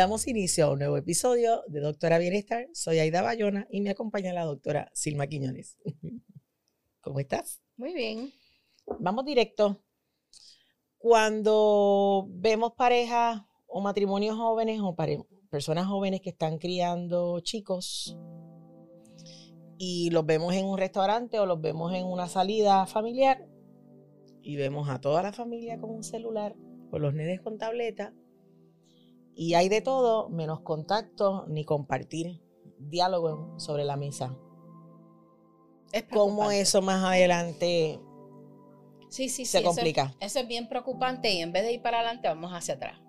Damos inicio a un nuevo episodio de Doctora Bienestar. Soy Aida Bayona y me acompaña la doctora Silma Quiñones. ¿Cómo estás? Muy bien. Vamos directo. Cuando vemos parejas o matrimonios jóvenes o personas jóvenes que están criando chicos y los vemos en un restaurante o los vemos en una salida familiar y vemos a toda la familia con un celular, con los nenes con tableta y hay de todo menos contacto ni compartir diálogo sobre la mesa. Es ¿Cómo eso más adelante sí, sí, se complica? Eso, es bien preocupante y en vez de ir para adelante vamos hacia atrás.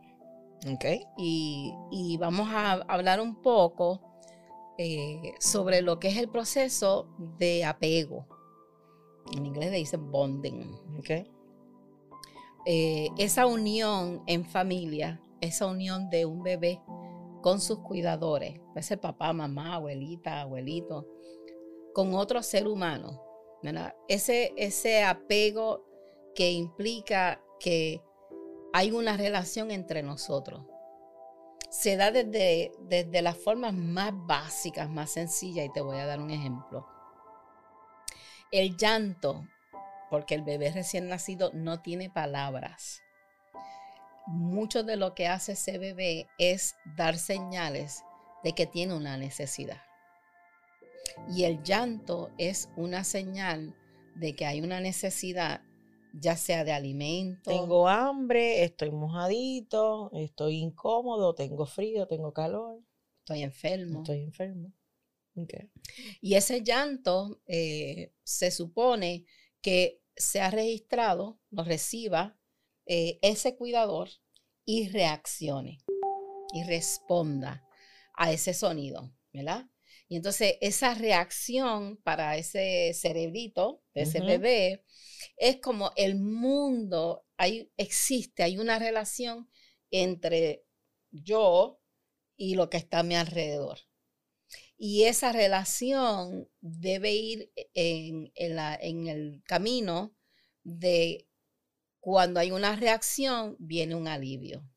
Ok. Y, vamos a hablar un poco eh, sobre lo que es el proceso de apego. En inglés le dicen bonding. Ok. Eh, esa unión en familia, esa unión de un bebé con sus cuidadores, puede ser papá, mamá, abuelita, abuelito, con otro ser humano. Ese, ese apego que implica que hay una relación entre nosotros. Se da desde, desde las formas más básicas, más sencillas, y te voy a dar un ejemplo. El llanto, porque el bebé recién nacido no tiene palabras. Mucho de lo que hace ese bebé es dar señales de que tiene una necesidad. Y el llanto es una señal de que hay una necesidad ya sea de alimento. Tengo hambre, estoy mojadito, estoy incómodo, tengo frío, tengo calor. Estoy enfermo. Estoy enfermo. Y ese llanto eh, se supone que se ha registrado, lo reciba eh, ese cuidador y reaccione y responda a ese sonido, ¿verdad? Y entonces esa reacción para ese cerebrito de ese bebé es como el mundo, hay, existe, hay una relación entre yo y lo que está a mi alrededor. Y esa relación debe ir en, en el camino de cuando hay una reacción, viene un alivio.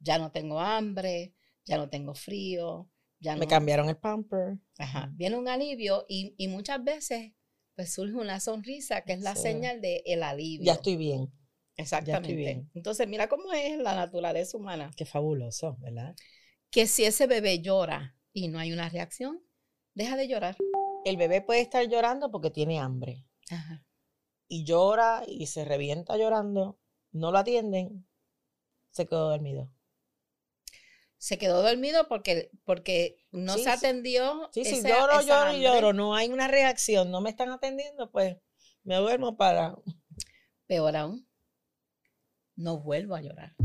Ya no tengo hambre, ya no tengo frío, ya Me cambiaron el pamper. Ajá, viene un alivio y, y muchas veces pues surge una sonrisa que es la señal de el alivio. Ya estoy bien. Exactamente. bien. Entonces, mira cómo es la naturaleza humana. Qué fabuloso, ¿verdad? Que si ese bebé llora y no hay una reacción, deja de llorar. El bebé puede estar llorando porque tiene hambre. Ajá. Y llora y se revienta llorando, no lo atienden, se quedó dormido se quedó dormido porque, porque no se atendió. Sí, sí, lloro, lloro, lloro, no hay una reacción, no me están atendiendo, pues me duermo para... Peor aún, no vuelvo a llorar.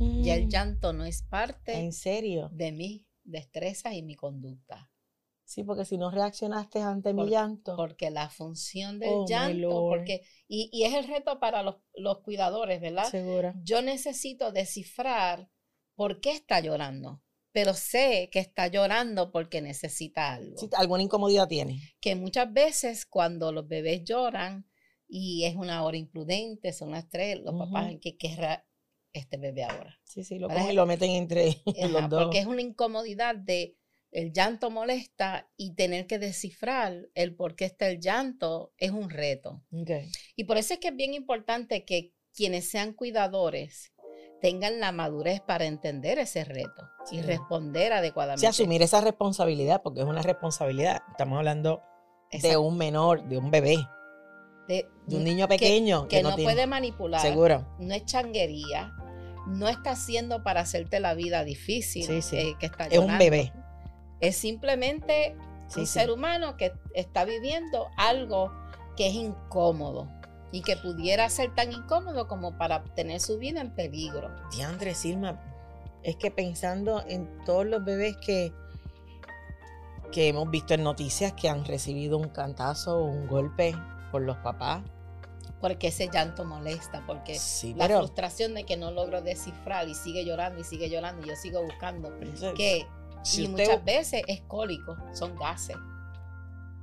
Ya el mm. llanto no es parte ¿En serio? de mi destreza y mi conducta. Sí, porque si no reaccionaste ante mi llanto. Porque la función del oh, llanto, porque, y, y, es el reto para los, los cuidadores, ¿verdad? Seguro. Yo necesito descifrar por qué está llorando, pero sé que está llorando porque necesita algo. Sí, alguna incomodidad tiene. Que muchas veces cuando los bebés lloran y es una hora imprudente, son las tres, los papás, ¿qué querrá este bebé ahora? Sí, sí, lo cogen y lo meten entre los dos. Porque es una incomodidad de el llanto molesta y tener que descifrar el por qué está el llanto es un reto. Y por eso es que es bien importante que quienes sean cuidadores tengan la madurez para entender ese reto y responder adecuadamente. Sí, asumir esa responsabilidad, porque es una responsabilidad. Estamos hablando de un menor, de un bebé, de, un niño pequeño que, no, puede manipular. Seguro. No es changuería, no está haciendo para hacerte la vida difícil. Sí, sí. Eh, que está es un bebé. Es simplemente un ser humano que está viviendo algo que es incómodo y que pudiera ser tan incómodo como para tener su vida en peligro. Diandre Silma, es que pensando en todos los bebés que, que hemos visto en noticias que han recibido un cantazo o un golpe por los papás. Porque ese llanto molesta, porque la frustración de que no logro descifrar y sigue llorando y sigue llorando y yo sigo buscando. Y muchas veces es cólico, son gases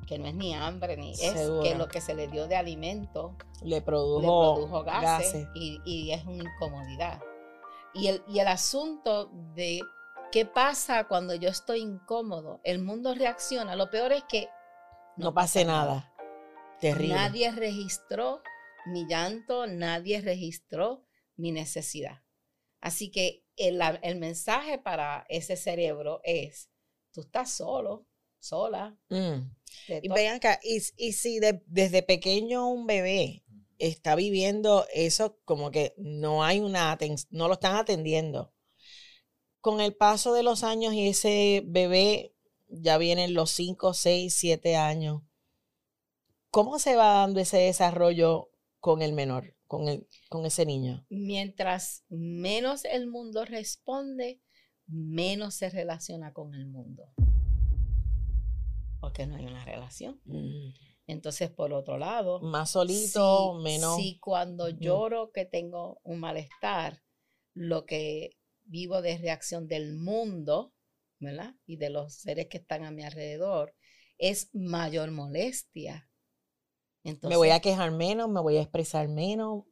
que no es ni hambre, ni es que lo que se le dio de alimento le produjo, gases, Y, y, es una incomodidad. Y el, y el asunto de qué pasa cuando yo estoy incómodo, el mundo reacciona. Lo peor es que no, pase nada. Terrible. Nadie registró mi llanto, nadie registró mi necesidad. Así que el, mensaje para ese cerebro es, tú estás solo, sola. Mm. Y vean acá, y, si desde pequeño un bebé está viviendo eso como que no hay una no lo están atendiendo. Con el paso de los años y ese bebé ya vienen los 5, 6, 7 años. ¿Cómo se va dando ese desarrollo con el menor, con, el, con ese niño? Mientras menos el mundo responde, menos se relaciona con el mundo. Porque no hay una relación. Mm. Entonces, por otro lado, más solito, menos. Si cuando lloro que tengo un malestar, lo que vivo de reacción del mundo, ¿verdad? Y de los seres que están a mi alrededor, es mayor molestia. Entonces, me voy a quejar menos, me voy a expresar menos.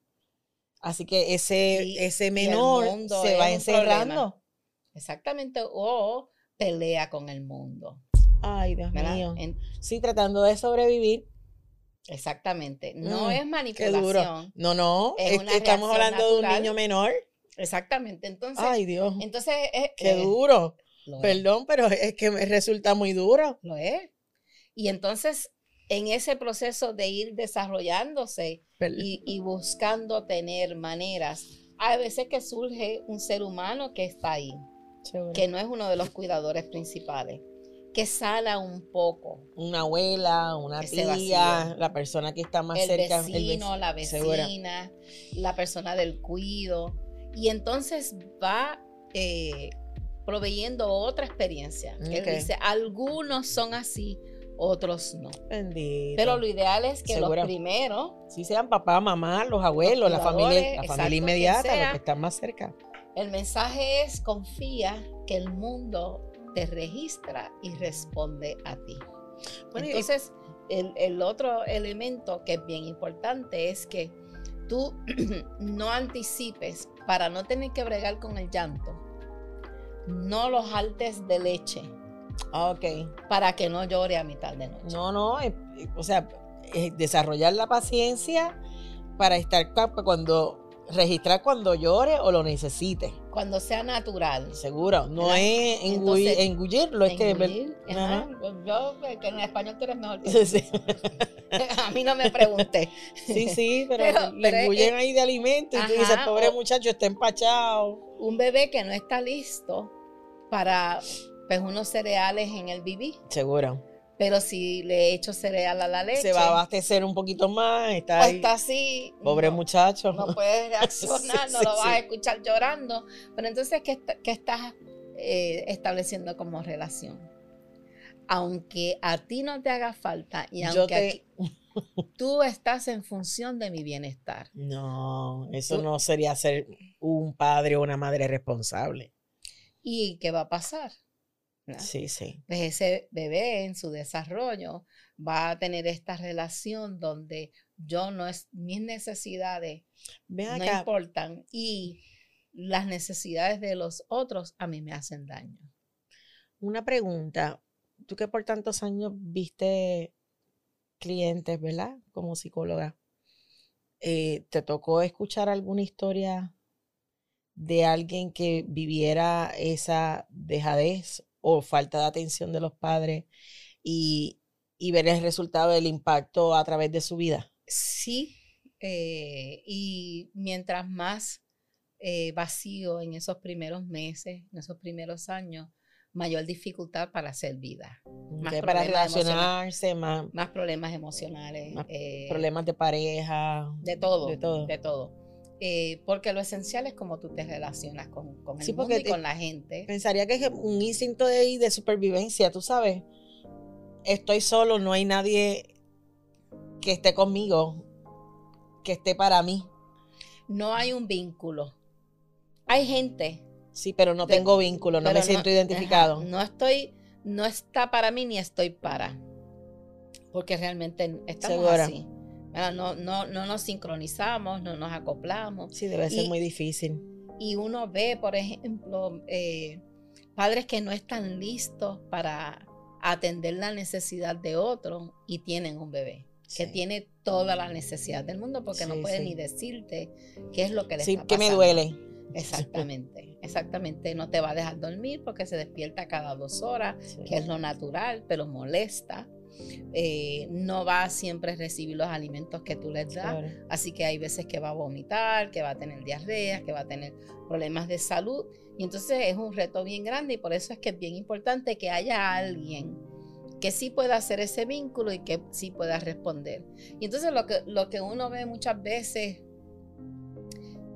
Así que ese, ese menor se va encerrando. Exactamente, o pelea con el mundo. Ay, Dios mío. sí, tratando de sobrevivir. Exactamente. No mm, es manipulación. No, no. estamos hablando de un niño menor. Exactamente. Entonces, Ay, Dios. Entonces, es, qué duro. Perdón, pero es que me resulta muy duro. Lo es. Y entonces, en ese proceso de ir desarrollándose y, y, buscando tener maneras, hay veces que surge un ser humano que está ahí, que no es uno de los cuidadores principales que sala un poco. Una abuela, una tía, la persona que está más cerca. el vecino, la vecina, la persona del cuido. Y entonces va eh, proveyendo otra experiencia. Él dice, algunos son así, otros no. Bendito. Pero lo ideal es que los primeros... Sí sean papá, mamá, los abuelos, la familia, la familia inmediata, los que están más cerca. El mensaje es, confía que el mundo te registra y responde a ti. Entonces, el, otro elemento que es bien importante es que tú no anticipes para no tener que bregar con el llanto. No los altes de leche. Ok. Para que no llore a mitad de noche. No, no, o sea, desarrollar la paciencia para estar cuando registrar cuando llore o lo necesite. Cuando sea natural. Seguro, no es engullirlo, es que... yo, que en español tú eres mejor A mí no me pregunté. Sí, sí, pero, le engullen ahí de alimento y tú dices, pobre muchacho, está empachado. Un bebé que no está listo para pues, unos cereales en el bibí. Seguro pero si le echo cereal a la leche. Se va a abastecer un poquito más. Está, está así. Pobre muchacho. No puede reaccionar, no lo vas a escuchar llorando. Pero entonces, ¿qué, estás eh, estableciendo como relación? Aunque a ti no te haga falta y aunque tú estás en función de mi bienestar. No, eso no sería ser un padre o una madre responsable. ¿Y qué va a pasar? Sí, sí. Pues ese bebé en su desarrollo va a tener esta relación donde yo no es, mis necesidades no importan y las necesidades de los otros a mí me hacen daño. Una pregunta, tú que por tantos años viste clientes, ¿verdad? Como psicóloga, eh, ¿te tocó escuchar alguna historia de alguien que viviera esa dejadez o falta de atención de los padres y, ver el resultado del impacto a través de su vida. Sí, eh, y mientras más eh, vacío en esos primeros meses, en esos primeros años, mayor dificultad para hacer vida. Más para relacionarse, más, más problemas emocionales. Eh, problemas de pareja. De todo. De todo. De todo. Eh, porque lo esencial es cómo tú te relacionas con, con el mundo y con la gente. Pensaría que es un instinto de, de supervivencia, tú sabes. Estoy solo, no hay nadie que esté conmigo, que esté para mí. No hay un vínculo. Hay gente. Sí, pero no tengo vínculo, no me siento identificado. no estoy, no está para mí ni estoy para. Porque realmente estamos así. No, no, no nos sincronizamos, no nos acoplamos. Sí, debe ser muy difícil. y uno ve, por ejemplo, eh, padres que no están listos para atender la necesidad de otro y tienen un bebé que tiene toda la necesidad del mundo porque no puede ni decirte qué es lo que le está pasando. que me duele. Exactamente, exactamente. No te va a dejar dormir porque se despierta cada dos horas, que es lo natural, pero molesta. Eh, no va a siempre recibir los alimentos que tú les das. Así que hay veces que va a vomitar, que va a tener diarrea, que va a tener problemas de salud. Y entonces es un reto bien grande y por eso es que es bien importante que haya alguien que sí pueda hacer ese vínculo y que sí pueda responder. Y entonces lo que, lo que uno ve muchas veces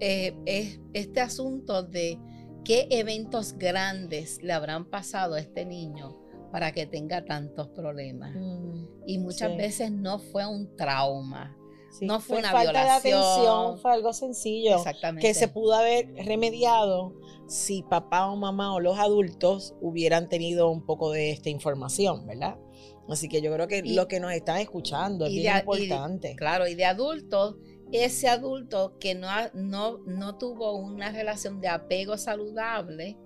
eh, es este asunto de qué eventos grandes le habrán pasado a este niño para que tenga tantos problemas. Mm, y muchas veces no fue un trauma. no fue, una falta de atención, fue algo sencillo que se pudo haber remediado si papá o mamá o los adultos hubieran tenido un poco de esta información, ¿verdad? Así que yo creo que lo que nos están escuchando es bien importante. claro, y de adultos, ese adulto que no, no, no tuvo una relación de apego saludable,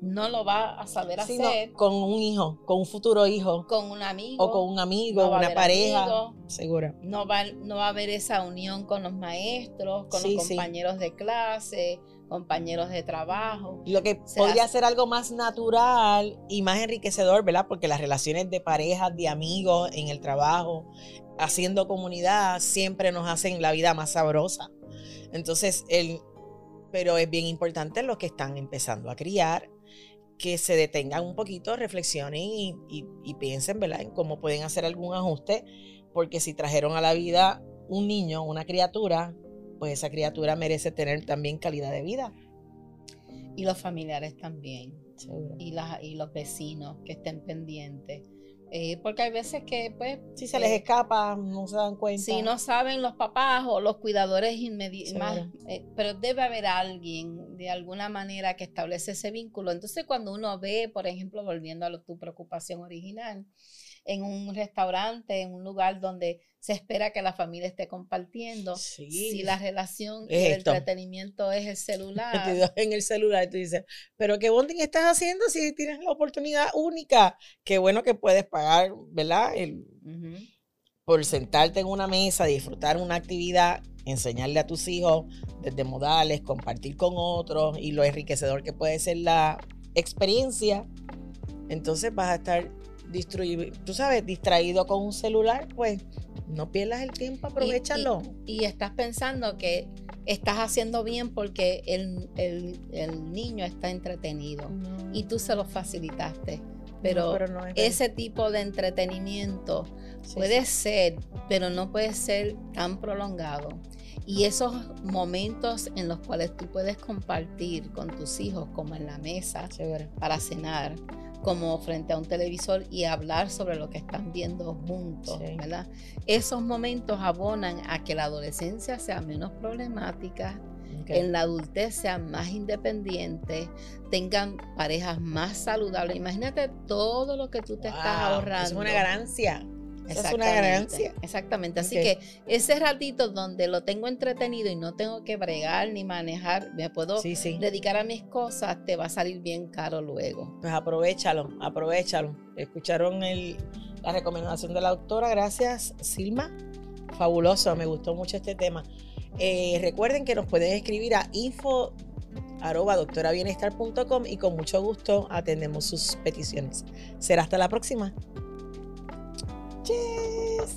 no lo va a saber hacer. con un hijo, con un futuro hijo. Con un amigo. O con un amigo, una pareja. segura. No va, no va a haber esa unión con los maestros, con los compañeros de clase, compañeros de trabajo. Lo que podría ser algo más natural y más enriquecedor, ¿verdad? Porque las relaciones de parejas, de amigos, en el trabajo, haciendo comunidad, siempre nos hacen la vida más sabrosa. Entonces, el, pero es bien importante los que están empezando a criar, que se detengan un poquito, reflexionen y, y, piensen, ¿verdad?, en cómo pueden hacer algún ajuste, porque si trajeron a la vida un niño, una criatura, pues esa criatura merece tener también calidad de vida. Y los familiares también. Y, y los vecinos que estén pendientes. Eh, porque hay veces que, pues. Si se les eh, escapa, no se dan cuenta. Si no saben los papás o los cuidadores inmediatos. Eh, pero debe haber alguien de alguna manera que establece ese vínculo. Entonces, cuando uno ve, por ejemplo, volviendo a tu preocupación original, en un restaurante, en un lugar donde se espera que la familia esté compartiendo. Si la relación y el entretenimiento es el celular. en el celular y tú dices, pero qué bonding estás haciendo si tienes la oportunidad única. Qué bueno que puedes pagar, ¿verdad? El, Por sentarte en una mesa, disfrutar una actividad, enseñarle a tus hijos desde modales, compartir con otros y lo enriquecedor que puede ser la experiencia. Entonces vas a estar tú sabes, distraído con un celular, pues no pierdas el tiempo, aprovechalo. Y, estás pensando que estás haciendo bien porque el, niño está entretenido y tú se lo facilitaste. Pero, ese tipo de entretenimiento puede ser, pero no puede ser tan prolongado. Y esos momentos en los cuales tú puedes compartir con tus hijos, como en la mesa para cenar, como frente a un televisor y hablar sobre lo que están viendo juntos, ¿verdad? Esos momentos abonan a que la adolescencia sea menos problemática, en la adultez sean más independientes, tengan parejas más saludables. Imagínate todo lo que tú te estás ahorrando. Es una ganancia es una ganancia. Exactamente. Así que ese ratito donde lo tengo entretenido y no tengo que bregar ni manejar, me puedo dedicar a mis cosas, te va a salir bien caro luego. Pues aprovechalo, aprovechalo. Escucharon el, la recomendación de la doctora. Gracias, Silma. Fabuloso, me gustó mucho este tema. Eh, recuerden que nos pueden escribir a info arroba doctorabienestar.com y con mucho gusto atendemos sus peticiones. Será hasta la próxima. Tschüss.